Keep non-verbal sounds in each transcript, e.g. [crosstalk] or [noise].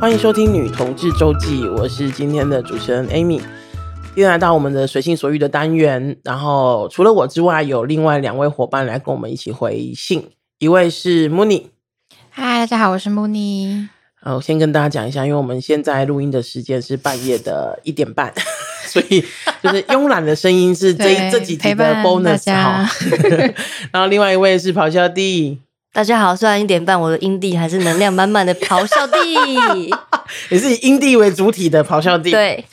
欢迎收听《女同志周记》，我是今天的主持人 Amy。今天来到我们的随心所欲的单元，然后除了我之外，有另外两位伙伴来跟我们一起回信。一位是 Mooney，嗨，大家好，我是 Mooney。好，我先跟大家讲一下，因为我们现在录音的时间是半夜的一点半，[laughs] 所以就是慵懒的声音是这 [laughs] 这几集的 bonus 哈。[laughs] 然后另外一位是咆哮帝。大家好，虽然一点半，我的阴蒂还是能量满满的咆哮帝，[laughs] 也是以阴蒂为主体的咆哮帝。对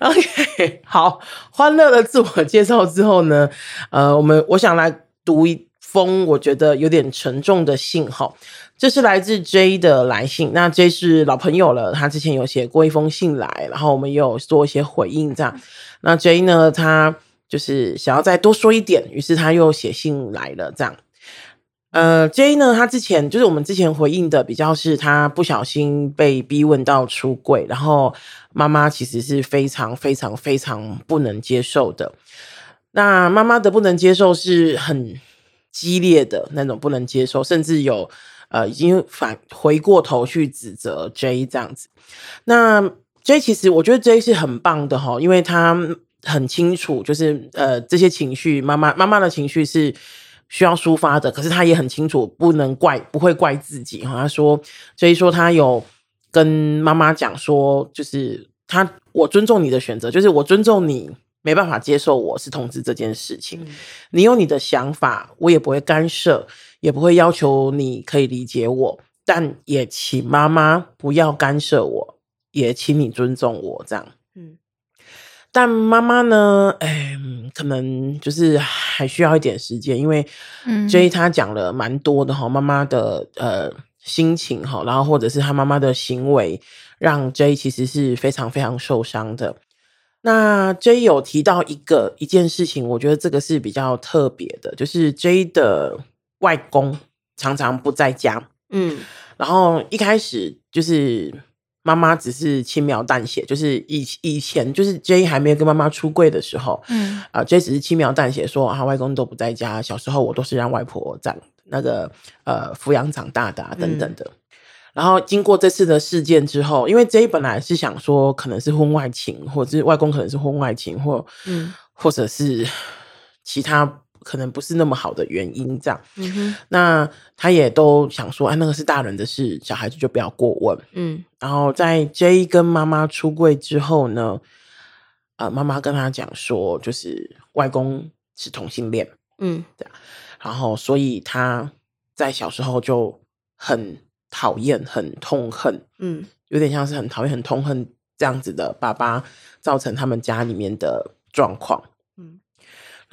，OK，好，欢乐的自我介绍之后呢，呃，我们我想来读一封我觉得有点沉重的信哈，这是来自 J 的来信。那 J 是老朋友了，他之前有写过一封信来，然后我们也有做一些回应这样。那 J 呢，他就是想要再多说一点，于是他又写信来了这样。呃，J 呢，他之前就是我们之前回应的比较是他不小心被逼问到出柜，然后妈妈其实是非常非常非常不能接受的。那妈妈的不能接受是很激烈的那种不能接受，甚至有呃已经反回过头去指责 J 这样子。那 J 其实我觉得 J 是很棒的哈，因为他很清楚，就是呃这些情绪，妈妈妈妈的情绪是。需要抒发的，可是他也很清楚，不能怪，不会怪自己哈。他说，所以说他有跟妈妈讲说，就是他，我尊重你的选择，就是我尊重你没办法接受我是同志这件事情。嗯、你有你的想法，我也不会干涉，也不会要求你可以理解我，但也请妈妈不要干涉我，也请你尊重我，这样。嗯。但妈妈呢？哎，可能就是还需要一点时间，因为 J 他讲了蛮多的哈，妈妈的呃心情哈，然后或者是他妈妈的行为，让 J 其实是非常非常受伤的。那 J 有提到一个一件事情，我觉得这个是比较特别的，就是 J 的外公常常不在家，嗯，然后一开始就是。妈妈只是轻描淡写，就是以以前就是 J 还没有跟妈妈出柜的时候，嗯啊、呃、J 只是轻描淡写说啊，外公都不在家，小时候我都是让外婆长那个呃抚养长大的、啊、等等的。嗯、然后经过这次的事件之后，因为 J 本来是想说可能是婚外情，或者是外公可能是婚外情，或嗯或者是其他。可能不是那么好的原因，这样。嗯哼。那他也都想说，哎，那个是大人的事，小孩子就不要过问。嗯。然后在 J 跟妈妈出柜之后呢，呃，妈妈跟他讲说，就是外公是同性恋。嗯。对。然后，所以他在小时候就很讨厌、很痛恨。嗯。有点像是很讨厌、很痛恨这样子的爸爸，造成他们家里面的状况。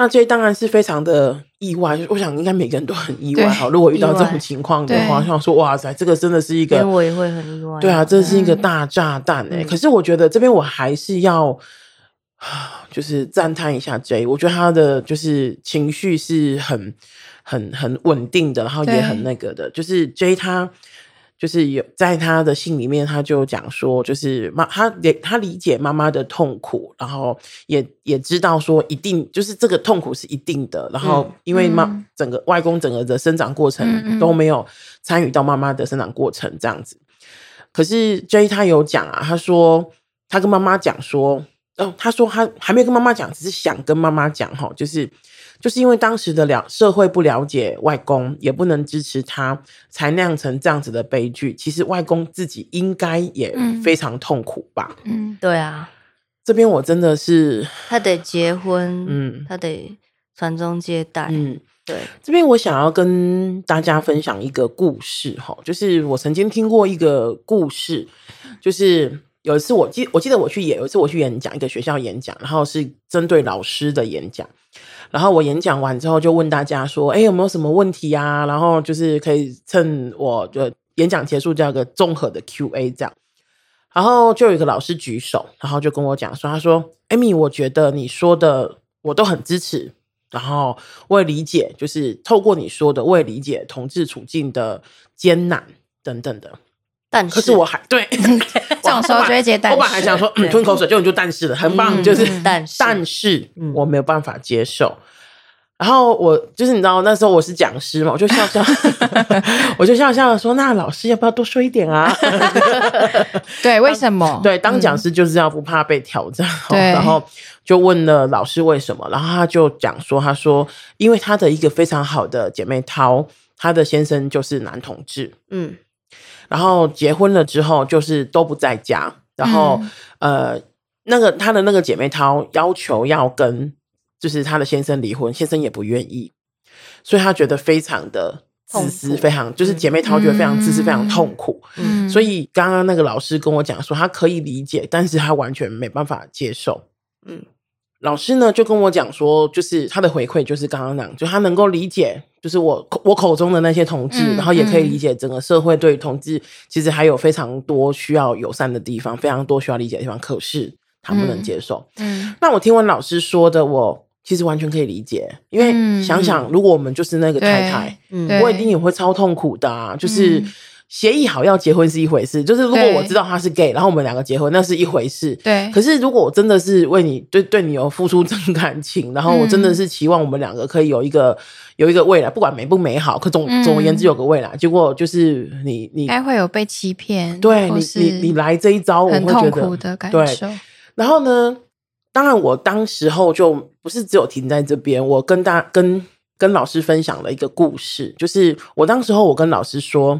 那这当然是非常的意外，我想应该每个人都很意外哈。如果遇到这种情况的话，想说哇塞，这个真的是一个，我也会很意外。对啊，这是一个大炸弹哎、欸。嗯、可是我觉得这边我还是要，[sighs] 就是赞叹一下 J，我觉得他的就是情绪是很、很、很稳定的，然后也很那个的，就是 J 他。就是有在他的信里面，他就讲说，就是妈，他也他理解妈妈的痛苦，然后也也知道说，一定就是这个痛苦是一定的。然后因为妈整个外公整个的生长过程都没有参与到妈妈的生长过程这样子。可是 J 他有讲啊，他说他跟妈妈讲说，哦，他说他还没有跟妈妈讲，只是想跟妈妈讲哈，就是。就是因为当时的了社会不了解外公，也不能支持他，才酿成这样子的悲剧。其实外公自己应该也非常痛苦吧？嗯，对啊。这边我真的是他得结婚，嗯，他得传宗接代，嗯，对。这边我想要跟大家分享一个故事哈，就是我曾经听过一个故事，就是有一次我记我记得我去演，有一次我去演讲，一个学校演讲，然后是针对老师的演讲。然后我演讲完之后，就问大家说：“哎，有没有什么问题啊？”然后就是可以趁我就演讲结束，这个综合的 Q&A 这样。然后就有一个老师举手，然后就跟我讲说：“他说，Amy，我觉得你说的我都很支持，然后我也理解，就是透过你说的，我也理解同志处境的艰难等等的。但是可是我还对。” [laughs] [laughs] 这种时候就会接，但是我本来还想说，嗯，吞口水，就你就但是了，很棒，就是但是，但是我没有办法接受。然后我就是你知道那时候我是讲师嘛，我就笑笑，[laughs] 我就笑笑的说：“那老师要不要多说一点啊？” [laughs] 对，为什么？对，当讲师就是要不怕被挑战。然后就问了老师为什么，然后他就讲说：“他说因为他的一个非常好的姐妹淘，她的先生就是男同志，嗯，然后结婚了之后就是都不在家，然后、嗯、呃。”那个她的那个姐妹淘要求要跟就是她的先生离婚，先生也不愿意，所以她觉得非常的自私，非常就是姐妹淘觉得非常自私，非常痛苦。嗯，所以刚刚那个老师跟我讲说，他可以理解，但是他完全没办法接受。嗯，老师呢就跟我讲说，就是他的回馈就是刚刚那样，就他能够理解，就是我我口中的那些同志，嗯，然后也可以理解整个社会对同志其实还有非常多需要友善的地方，非常多需要理解的地方，可是。他不能接受。嗯，嗯，那我听完老师说的，我其实完全可以理解。因为想想，如果我们就是那个太太，嗯，我一定也会超痛苦的啊。就是协议好要结婚是一回事，就是如果我知道他是 gay，然后我们两个结婚，那是一回事。对。可是如果我真的是为你对对你有付出真感情，然后我真的是期望我们两个可以有一个有一个未来，不管美不美好，可总总而言之有个未来。结果就是你你该会有被欺骗，对你你你来这一招，我会觉得很痛苦的感受。然后呢，当然，我当时候就不是只有停在这边。我跟大跟跟老师分享了一个故事，就是我当时候我跟老师说，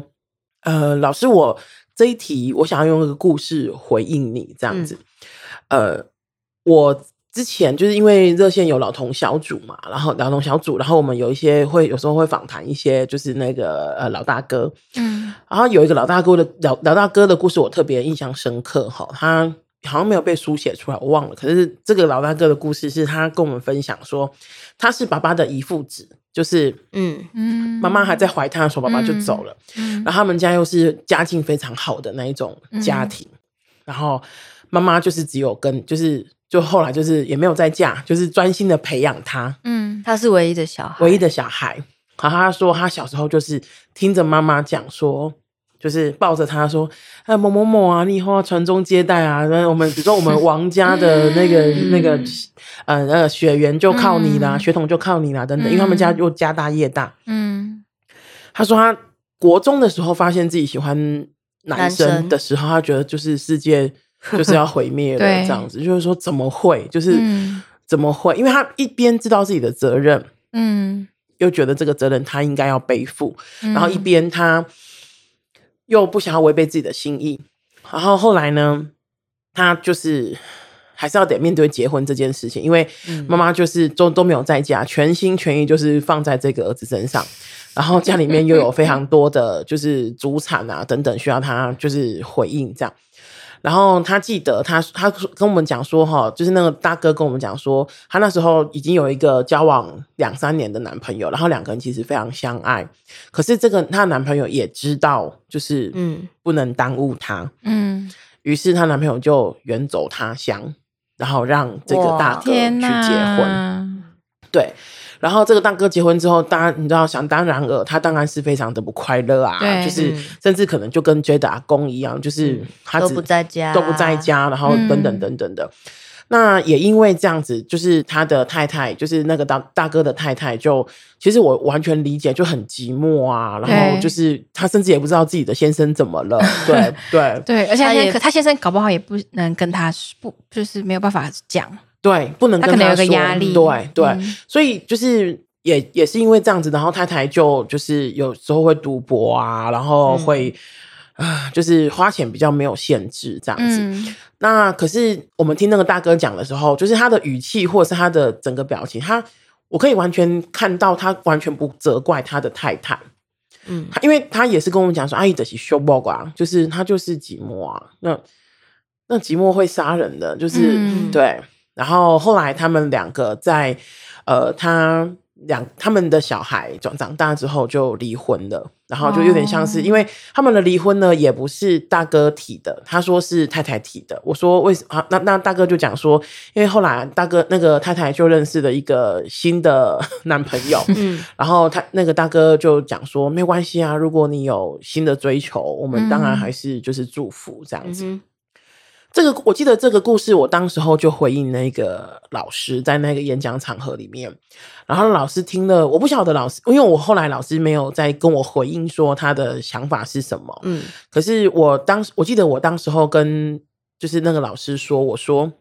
呃，老师，我这一题我想要用一个故事回应你，这样子。嗯、呃，我之前就是因为热线有老同小组嘛，然后老同小组，然后我们有一些会有时候会访谈一些，就是那个呃老大哥，嗯，然后有一个老大哥的老老大哥的故事，我特别印象深刻哈，他。好像没有被书写出来，我忘了。可是这个老大哥的故事是他跟我们分享说，他是爸爸的遗腹子，就是嗯嗯，妈妈还在怀他的时候，爸爸就走了。嗯，然后他们家又是家境非常好的那一种家庭，嗯，然后妈妈就是只有跟，就是就后来就是也没有再嫁，就是专心的培养他。嗯，他是唯一的小孩，唯一的小孩。然后他说他小时候就是听着妈妈讲说。就是抱着他说：“哎，某某某啊，你以后要传宗接代啊！那我们比如说我们王家的 [laughs] 那个、嗯、那个呃呃血缘就靠你啦，嗯、血统就靠你啦，等等。因为他们家又家大业大。嗯，他说他国中的时候发现自己喜欢男生的时候，他觉得就是世界 [laughs] 就是要毁灭了这样子。就是说怎么会？就是怎么会？因为他一边知道自己的责任，嗯，又觉得这个责任他应该要背负，然后一边他。”又不想要违背自己的心意，然后后来呢，他就是还是要得面对结婚这件事情，因为妈妈就是都都没有在家，全心全意就是放在这个儿子身上，然后家里面又有非常多的就是祖产啊等等需要他就是回应这样。然后他记得他他跟我们讲说哈，就是那个大哥跟我们讲说，他那时候已经有一个交往两三年的男朋友，然后两个人其实非常相爱。可是这个她男朋友也知道，就是嗯，不能耽误她，嗯，于是她男朋友就远走他乡，然后让这个大哥去结婚，对。然后这个大哥结婚之后，当然你知道，想当然尔，他当然是非常的不快乐啊，就是甚至可能就跟 J 的阿公一样，就是他都不在家，都不在家，然后等等等等的。那也因为这样子，就是他的太太，就是那个大大哥的太太，就其实我完全理解，就很寂寞啊。然后就是他甚至也不知道自己的先生怎么了，[laughs] 对对对，而且他也他先生搞不好也不能跟他不，就是没有办法讲。对，不能跟他，他可能有个压力。对对、嗯，所以就是也也是因为这样子，然后太太就就是有时候会赌博啊，然后会啊、嗯呃，就是花钱比较没有限制这样子。嗯、那可是我们听那个大哥讲的时候，就是他的语气或者是他的整个表情，他我可以完全看到他完全不责怪他的太太。嗯，因为他也是跟我们讲说，阿姨的是修波啊，就是他就是寂寞啊，那那寂寞会杀人的，就是、嗯、对。然后后来他们两个在，呃，他两他们的小孩长长大之后就离婚了，然后就有点像是，因为他们的离婚呢也不是大哥提的，他说是太太提的。我说为什么？那那大哥就讲说，因为后来大哥那个太太就认识了一个新的 [laughs] 男朋友，嗯，然后他那个大哥就讲说没关系啊，如果你有新的追求，我们当然还是就是祝福这样子。嗯这个我记得这个故事，我当时候就回应那个老师，在那个演讲场合里面，然后老师听了，我不晓得老师，因为我后来老师没有再跟我回应说他的想法是什么，嗯，可是我当时我记得我当时候跟就是那个老师说，我说，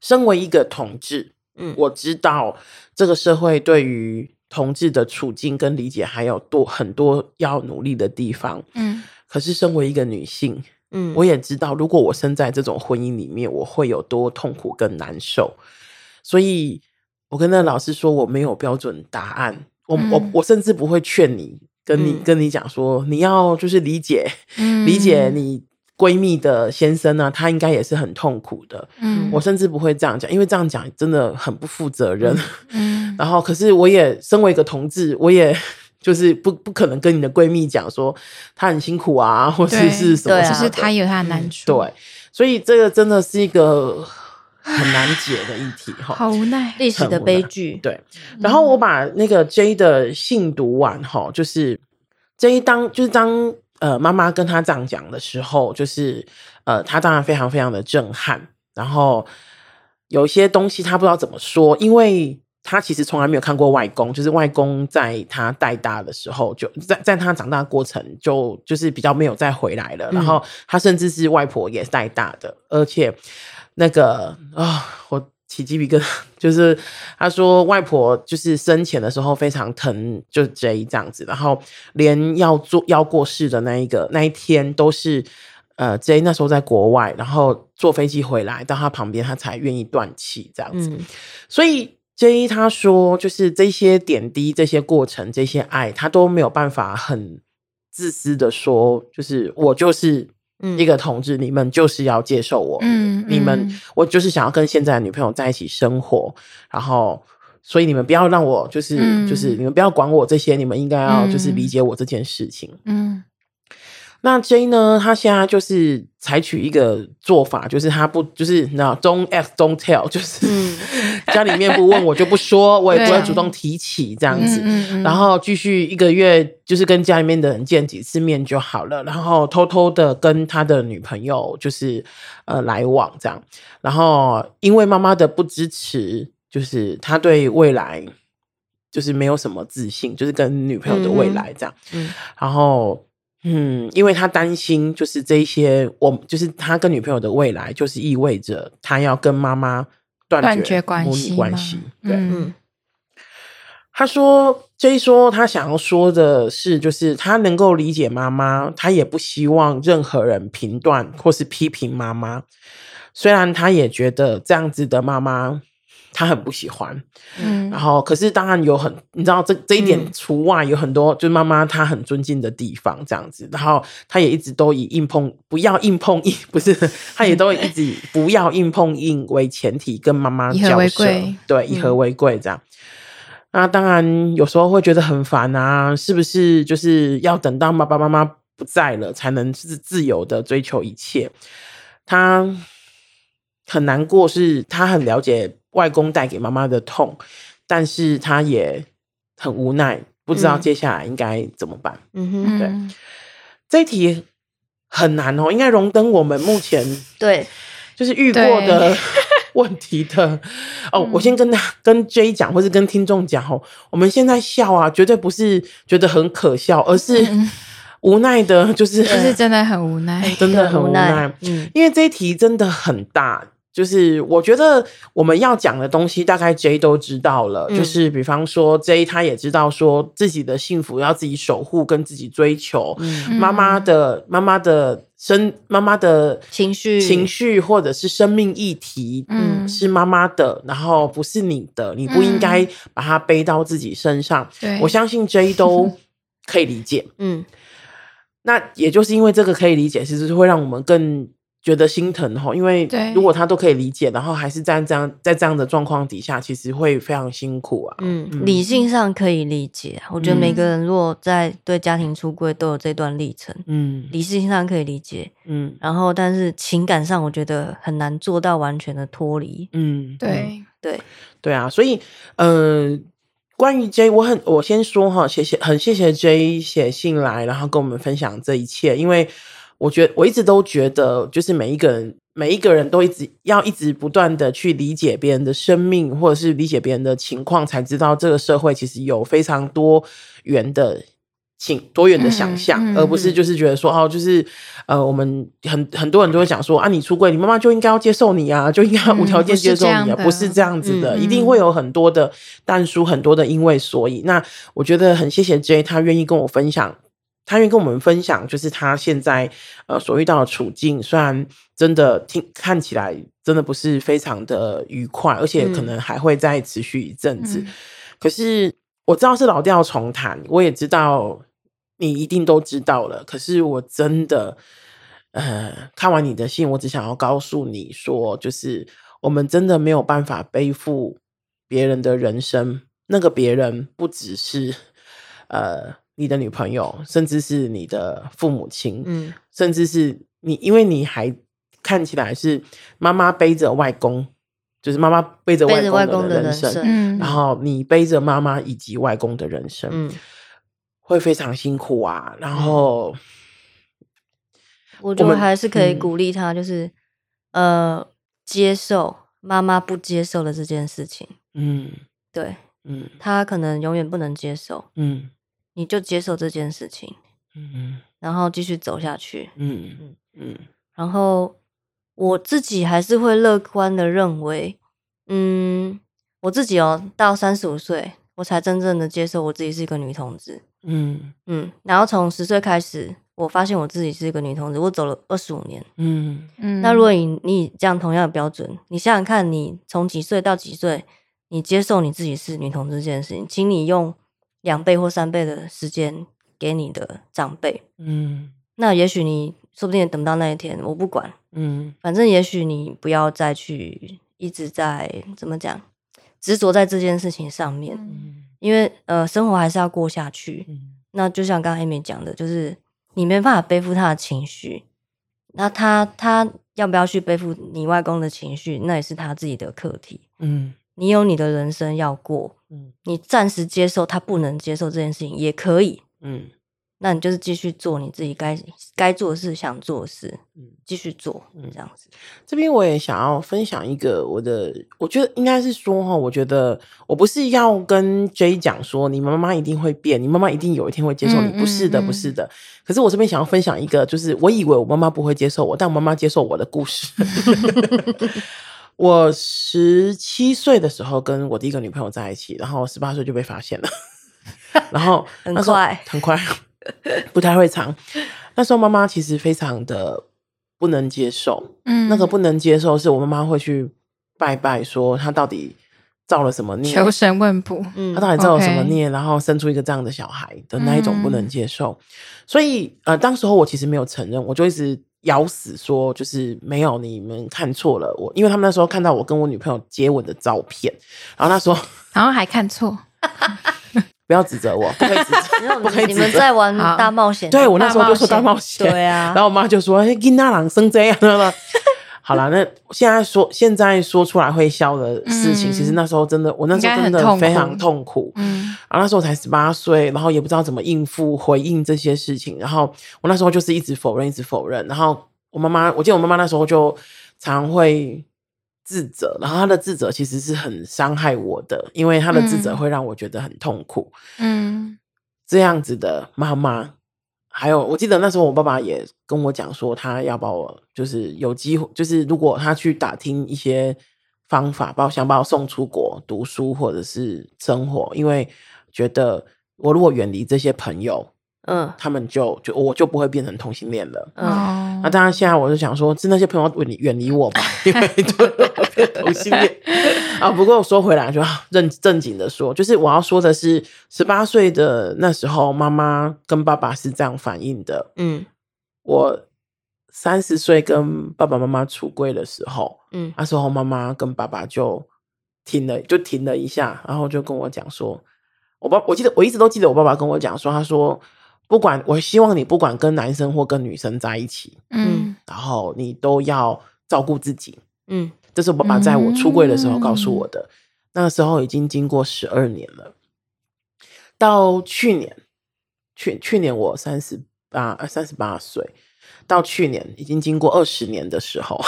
身为一个同志，嗯，我知道这个社会对于同志的处境跟理解还有多很多要努力的地方，嗯，可是身为一个女性。嗯，我也知道，如果我生在这种婚姻里面，我会有多痛苦跟难受。所以，我跟那老师说，我没有标准答案。我、嗯、我我甚至不会劝你，跟你、嗯、跟你讲说，你要就是理解，嗯、理解你闺蜜的先生呢、啊，他应该也是很痛苦的。嗯，我甚至不会这样讲，因为这样讲真的很不负责任。[laughs] 然后，可是我也身为一个同志，我也。就是不不可能跟你的闺蜜讲说她很辛苦啊，或者是什么，其实她有她的难处。对，所以这个真的是一个很难解的议题哈。好无奈，历史的悲剧。对，然后我把那个 J 的信读完哈，就是 J 当就是当呃妈妈跟他这样讲的时候，就是呃他当然非常非常的震撼，然后有一些东西他不知道怎么说，因为。他其实从来没有看过外公，就是外公在他带大的时候，就在在他长大的过程就就是比较没有再回来了。嗯、然后他甚至是外婆也带大的，而且那个啊、哦，我起鸡皮疙瘩，就是他说外婆就是生前的时候非常疼，就 J 这样子，然后连要做要过世的那一个那一天都是呃 J 那时候在国外，然后坐飞机回来到他旁边，他才愿意断气这样子，嗯、所以。J 他说，就是这些点滴、这些过程、这些爱，他都没有办法很自私的说，就是我就是一个同志，嗯、你们就是要接受我，嗯，你们我就是想要跟现在的女朋友在一起生活，然后所以你们不要让我就是、嗯、就是你们不要管我这些，你们应该要就是理解我这件事情，嗯。嗯那 J 呢？他现在就是采取一个做法，就是他不就是你知道，don't ask, don't tell，就是、嗯、家里面不问我就不说，[laughs] 我也不会主动提起这样子。然后继续一个月，就是跟家里面的人见几次面就好了，然后偷偷的跟他的女朋友就是呃来往这样。然后因为妈妈的不支持，就是他对未来就是没有什么自信，就是跟女朋友的未来这样。嗯，然后。嗯，因为他担心，就是这些，我就是他跟女朋友的未来，就是意味着他要跟妈妈断绝母女关系。对，嗯，他说，J 说他想要说的是，就是他能够理解妈妈，他也不希望任何人评断或是批评妈妈，虽然他也觉得这样子的妈妈。他很不喜欢，嗯，然后可是当然有很，你知道这这一点除外，有很多就是妈妈她很尊敬的地方这样子，然后她也一直都以硬碰不要硬碰硬，[laughs] 不是，她也都一直不要硬碰硬为前提跟妈妈交涉，对，以和为贵这样。那当然有时候会觉得很烦啊，是不是就是要等到爸爸妈妈不在了才能自自由的追求一切？他很难过，是他很了解。外公带给妈妈的痛，但是他也很无奈，不知道接下来应该怎么办。嗯哼，对，这一题很难哦，应该荣登我们目前 [laughs] 对就是遇过的 [laughs] 问题的。哦，我先跟他跟 J 讲，或是跟听众讲哦，我们现在笑啊，绝对不是觉得很可笑，而是无奈的，就是就是真的很无奈，真的很无奈。嗯，因为这一题真的很大。就是我觉得我们要讲的东西，大概 J 都知道了。嗯、就是比方说 J 他也知道说自己的幸福要自己守护跟自己追求。嗯、妈妈的妈妈的生妈妈的情绪情绪或者是生命议题，嗯，是妈妈的，然后不是你的，你不应该把它背到自己身上。对，我相信 J 都可以理解。[laughs] 嗯，那也就是因为这个可以理解，其实是会让我们更。觉得心疼哈，因为如果他都可以理解，然后还是在这样在这样的状况底下，其实会非常辛苦啊。嗯，理性上可以理解，我觉得每个人如果在对家庭出柜都有这段历程，嗯，理性上可以理解，嗯，然后但是情感上我觉得很难做到完全的脱离。嗯，对对对啊，所以呃，关于 J，我很我先说哈，谢谢很谢谢 J 写信来，然后跟我们分享这一切，因为。我觉得我一直都觉得，就是每一个人，每一个人都一直要一直不断的去理解别人的生命，或者是理解别人的情况，才知道这个社会其实有非常多元的。请多元的想象，嗯嗯、而不是就是觉得说哦，就是呃，我们很很多人都会讲说啊，你出柜，你妈妈就应该要接受你啊，就应该无条件接受你啊，不是这样子的，嗯、一定会有很多的但书，很多的因为所以。那我觉得很谢谢 J，他愿意跟我分享，他愿意跟我们分享，就是他现在呃所遇到的处境，虽然真的听看起来真的不是非常的愉快，而且可能还会再持续一阵子，嗯、可是我知道是老调重弹，我也知道。你一定都知道了，可是我真的，呃，看完你的信，我只想要告诉你说，就是我们真的没有办法背负别人的人生，那个别人不只是呃你的女朋友，甚至是你的父母亲，嗯，甚至是你，因为你还看起来是妈妈背着外公，就是妈妈背着外公的人生，人生嗯，然后你背着妈妈以及外公的人生，嗯。会非常辛苦啊，然后我觉得还是可以鼓励他，就是、嗯、呃，接受妈妈不接受的这件事情。嗯，对，嗯，他可能永远不能接受。嗯，你就接受这件事情。嗯，然后继续走下去。嗯嗯嗯，然后我自己还是会乐观的认为，嗯，我自己哦，到三十五岁，我才真正的接受我自己是一个女同志。嗯嗯，然后从十岁开始，我发现我自己是一个女同志，我走了二十五年。嗯嗯，那如果你你这样同样的标准，你想想看，你从几岁到几岁，你接受你自己是女同志这件事情，请你用两倍或三倍的时间给你的长辈。嗯，那也许你说不定也等不到那一天，我不管。嗯，反正也许你不要再去一直在怎么讲执着在这件事情上面。嗯。因为呃，生活还是要过下去。嗯、那就像刚刚 Amy 讲的，就是你没办法背负他的情绪，那他他要不要去背负你外公的情绪，那也是他自己的课题。嗯，你有你的人生要过，嗯，你暂时接受他不能接受这件事情也可以。嗯。那你就是继续做你自己该该做的事，想做的事，嗯，继续做，嗯，这样子。这边我也想要分享一个我的，我觉得应该是说哈，我觉得我不是要跟 J 讲说你妈妈一定会变，你妈妈一定有一天会接受你，不是的，不是的。可是我这边想要分享一个，就是我以为我妈妈不会接受我，但我妈妈接受我的故事。[laughs] 我十七岁的时候跟我第一个女朋友在一起，然后十八岁就被发现了，[laughs] 然后很快很快。不太会藏。[laughs] 那时候妈妈其实非常的不能接受，嗯，那个不能接受是我妈妈会去拜拜，说她到底造了什么孽，求神问卜，嗯，她到底造了什么孽，然后生出一个这样的小孩的那一种不能接受。所以呃，当时候我其实没有承认，我就一直咬死说就是没有，你们看错了我，因为他们那时候看到我跟我女朋友接吻的照片，然后他说，然后还看错。[laughs] 不要指责我，不可以指责 [laughs] [laughs] 不可以指责。你们在玩大冒险，对，我那时候就说大冒险，对啊。然后我妈就说：“哎，金大郎生这样了。”好了，那现在说现在说出来会笑的事情，其实那时候真的，我那时候真的非常痛苦。嗯，然后那时候我才十八岁，然后也不知道怎么应付回应这些事情。然后我那时候就是一直否认，一直否认。然后我妈妈，我记得我妈妈那时候就常会。自责，然后她的自责其实是很伤害我的，因为她的自责会让我觉得很痛苦。嗯，这样子的妈妈，还有我记得那时候我爸爸也跟我讲说，他要把我就是有机会，就是如果他去打听一些方法，把我想把我送出国读书或者是生活，因为觉得我如果远离这些朋友。嗯，他们就就我就不会变成同性恋了。嗯，那当然，现在我就想说，是那些朋友远离远离我吧，[laughs] 因为就同性恋啊。不过我说回来，就正正经的说，就是我要说的是，十八岁的那时候，妈妈跟爸爸是这样反应的。嗯，我三十岁跟爸爸妈妈出柜的时候，嗯，那时候妈妈跟爸爸就停了，就停了一下，然后就跟我讲说，我爸，我记得我一直都记得我爸爸跟我讲说，他说。不管，我希望你不管跟男生或跟女生在一起，嗯，然后你都要照顾自己，嗯，这是我爸爸在我出柜的时候告诉我的。嗯、那个时候已经经过十二年了，到去年，去去年我三十八，三十八岁，到去年已经经过二十年的时候，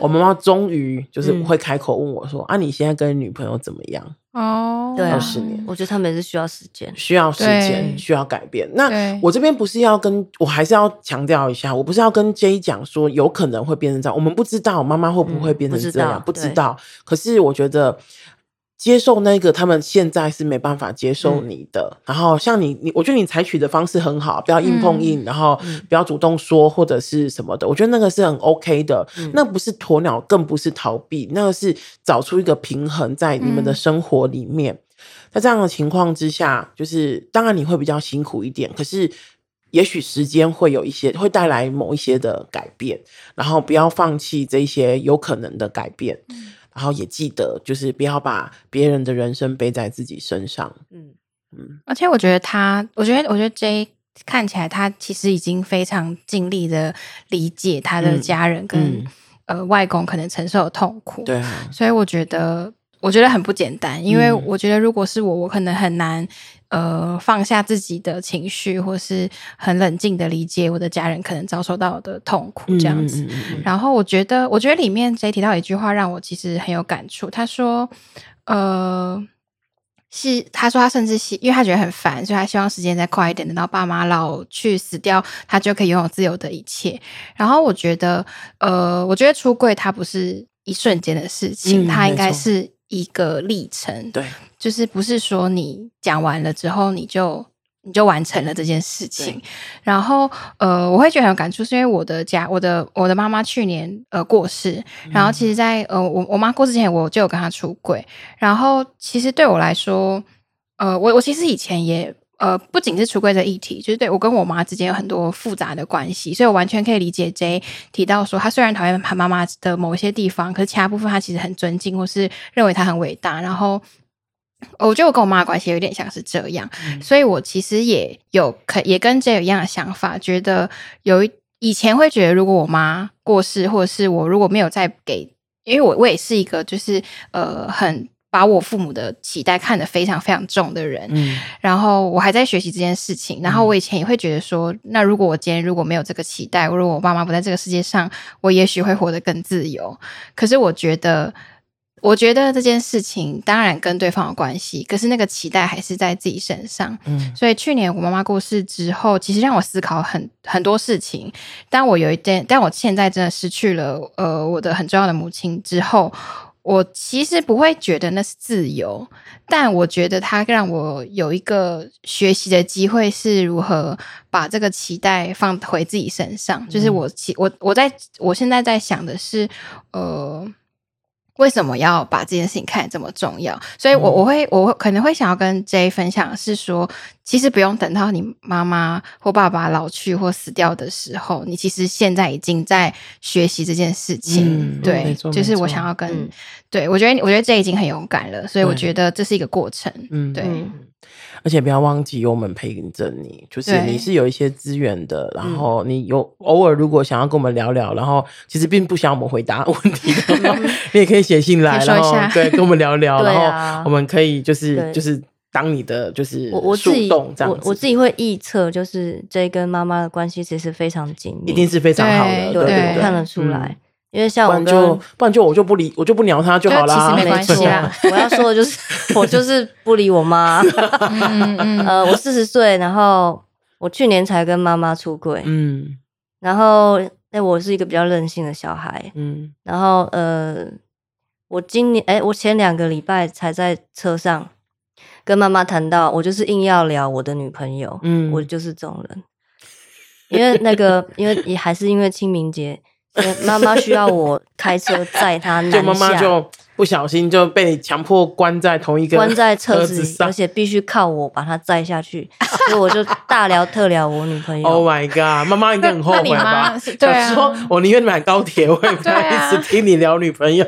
我妈妈终于就是会开口问我说：“嗯、啊，你现在跟女朋友怎么样？”哦，对，二十年，我觉得他们也是需要时间，需要时间，需要改变。那我这边不是要跟，我还是要强调一下，我不是要跟 J 讲说有可能会变成这样，我们不知道妈妈会不会变成这样，嗯、不知道。不知道，可是我觉得。接受那个，他们现在是没办法接受你的。嗯、然后像你，你，我觉得你采取的方式很好，不要硬碰硬，嗯、然后不要主动说或者是什么的。我觉得那个是很 OK 的，嗯、那不是鸵鸟，更不是逃避，那个是找出一个平衡在你们的生活里面。嗯、在这样的情况之下，就是当然你会比较辛苦一点，可是也许时间会有一些会带来某一些的改变，然后不要放弃这些有可能的改变。嗯然后也记得，就是不要把别人的人生背在自己身上。嗯嗯，而且我觉得他，我觉得，我觉得 J 看起来他其实已经非常尽力的理解他的家人跟、嗯嗯、呃外公可能承受的痛苦。对啊，所以我觉得。我觉得很不简单，因为我觉得如果是我，我可能很难呃放下自己的情绪，或是很冷静的理解我的家人可能遭受到的痛苦这样子。嗯嗯嗯嗯，然后我觉得，我觉得里面谁提到一句话让我其实很有感触。他说，呃，是他说他甚至希，因为他觉得很烦，所以他希望时间再快一点，等到爸妈老去死掉，他就可以拥有自由的一切。然后我觉得，呃，我觉得出柜它不是一瞬间的事情，它、嗯、应该是。一个历程，对，就是不是说你讲完了之后你就你就完成了这件事情。然后，呃，我会觉得很有感触，是因为我的家，我的我的妈妈去年呃过世，然后其实在，在呃我我妈过世之前，我就有跟她出轨。然后，其实对我来说，呃，我我其实以前也。呃，不仅是出柜的议题，就是对我跟我妈之间有很多复杂的关系，所以我完全可以理解 J 提到说，他虽然讨厌他妈妈的某一些地方，可是其他部分他其实很尊敬，或是认为他很伟大。然后，我觉得我跟我妈的关系有点像是这样，嗯、所以我其实也有可也跟 J 有一样的想法，觉得有一以前会觉得，如果我妈过世，或者是我如果没有再给，因为我我也是一个就是呃很。把我父母的期待看得非常非常重的人，嗯，然后我还在学习这件事情。然后我以前也会觉得说，那如果我今天如果没有这个期待，如果我爸妈不在这个世界上，我也许会活得更自由。可是我觉得，我觉得这件事情当然跟对方有关系，可是那个期待还是在自己身上。嗯，所以去年我妈妈过世之后，其实让我思考很很多事情。当我有一点，但我现在真的失去了呃我的很重要的母亲之后。我其实不会觉得那是自由，但我觉得它让我有一个学习的机会，是如何把这个期待放回自己身上。嗯、就是我，我我在我现在在想的是，呃。为什么要把这件事情看得这么重要？所以我，我我会我可能会想要跟 J 分享是说，其实不用等到你妈妈或爸爸老去或死掉的时候，你其实现在已经在学习这件事情。嗯、对，就是我想要跟，嗯、对我觉得我觉得这已经很勇敢了，所以我觉得这是一个过程。嗯，对。而且不要忘记有我们陪着你，就是你是有一些资源的，然后你有偶尔如果想要跟我们聊聊，然后其实并不想我们回答问题的话，[laughs] 你也可以写信来，然后对跟我们聊聊，[laughs] 啊、然后我们可以就是就是当你的就是我我自己我我自己会臆测，就是 J 跟妈妈的关系其实非常紧密，一定是非常好的，对，对对对看得出来。嗯因为像我就不然就我就不理我就不鸟他就好了，其实没关系啦。我要说的就是 [laughs] 我就是不理我妈。呃，我四十岁，然后我去年才跟妈妈出柜。嗯，然后哎，我是一个比较任性的小孩。嗯，然后呃，我今年哎，我前两个礼拜才在车上跟妈妈谈到，我就是硬要聊我的女朋友。嗯，我就是这种人。因为那个，[laughs] 因为也还是因为清明节。妈妈需要我开车载她 [laughs] 南下，就妈妈就不小心就被你强迫关在同一个关在车子里，而且必须靠我把她载下去，所以我就大聊特聊我女朋友。[laughs] Oh my god！妈妈应该很后悔吧？对啊，说我宁愿买高铁，我也不要一直听你聊女朋友。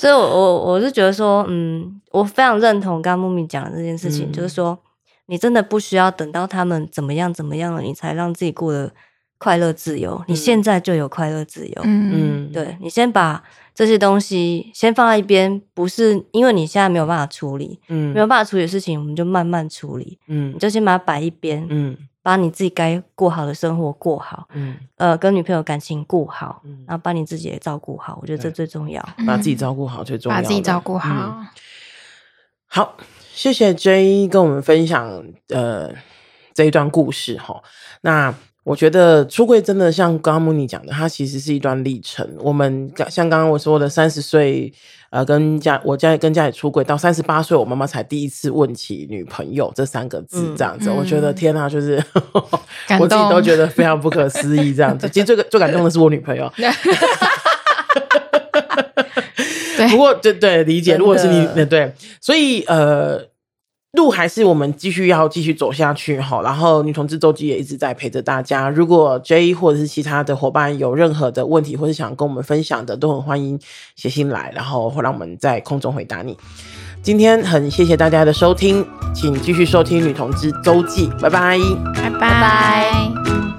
所以我，我我我是觉得说，嗯，我非常认同刚刚木米讲的这件事情，嗯、就是说，你真的不需要等到他们怎么样怎么样了，你才让自己过得。快乐自由，你现在就有快乐自由。嗯，对，你先把这些东西先放在一边，不是因为你现在没有办法处理，嗯，没有办法处理的事情，我们就慢慢处理，嗯，你就先把它摆一边，嗯，把你自己该过好的生活过好，嗯，呃，跟女朋友感情过好，嗯，然后把你自己也照顾好，我觉得这最重要，把自己照顾好最重要，把自己照顾好。嗯、好，谢谢 J 跟我们分享呃这一段故事哈，那。我觉得出柜真的像刚刚木尼讲的，它其实是一段历程。我们像刚刚我说的，三十岁呃跟家我家跟家里出柜，到三十八岁，我妈妈才第一次问起女朋友这三个字，这样子。嗯、我觉得天啊，就是我自己都觉得非常不可思议，这样子。[laughs] 其实最最感动的是我女朋友。[laughs] [laughs] 不过对对理解，如果是你对，所以呃。路还是我们继续要继续走下去哈，然后女同志周记也一直在陪着大家。如果 J 或者是其他的伙伴有任何的问题，或是想跟我们分享的，都很欢迎写信来，然后会让我们在空中回答你。今天很谢谢大家的收听，请继续收听女同志周记，拜拜，拜拜。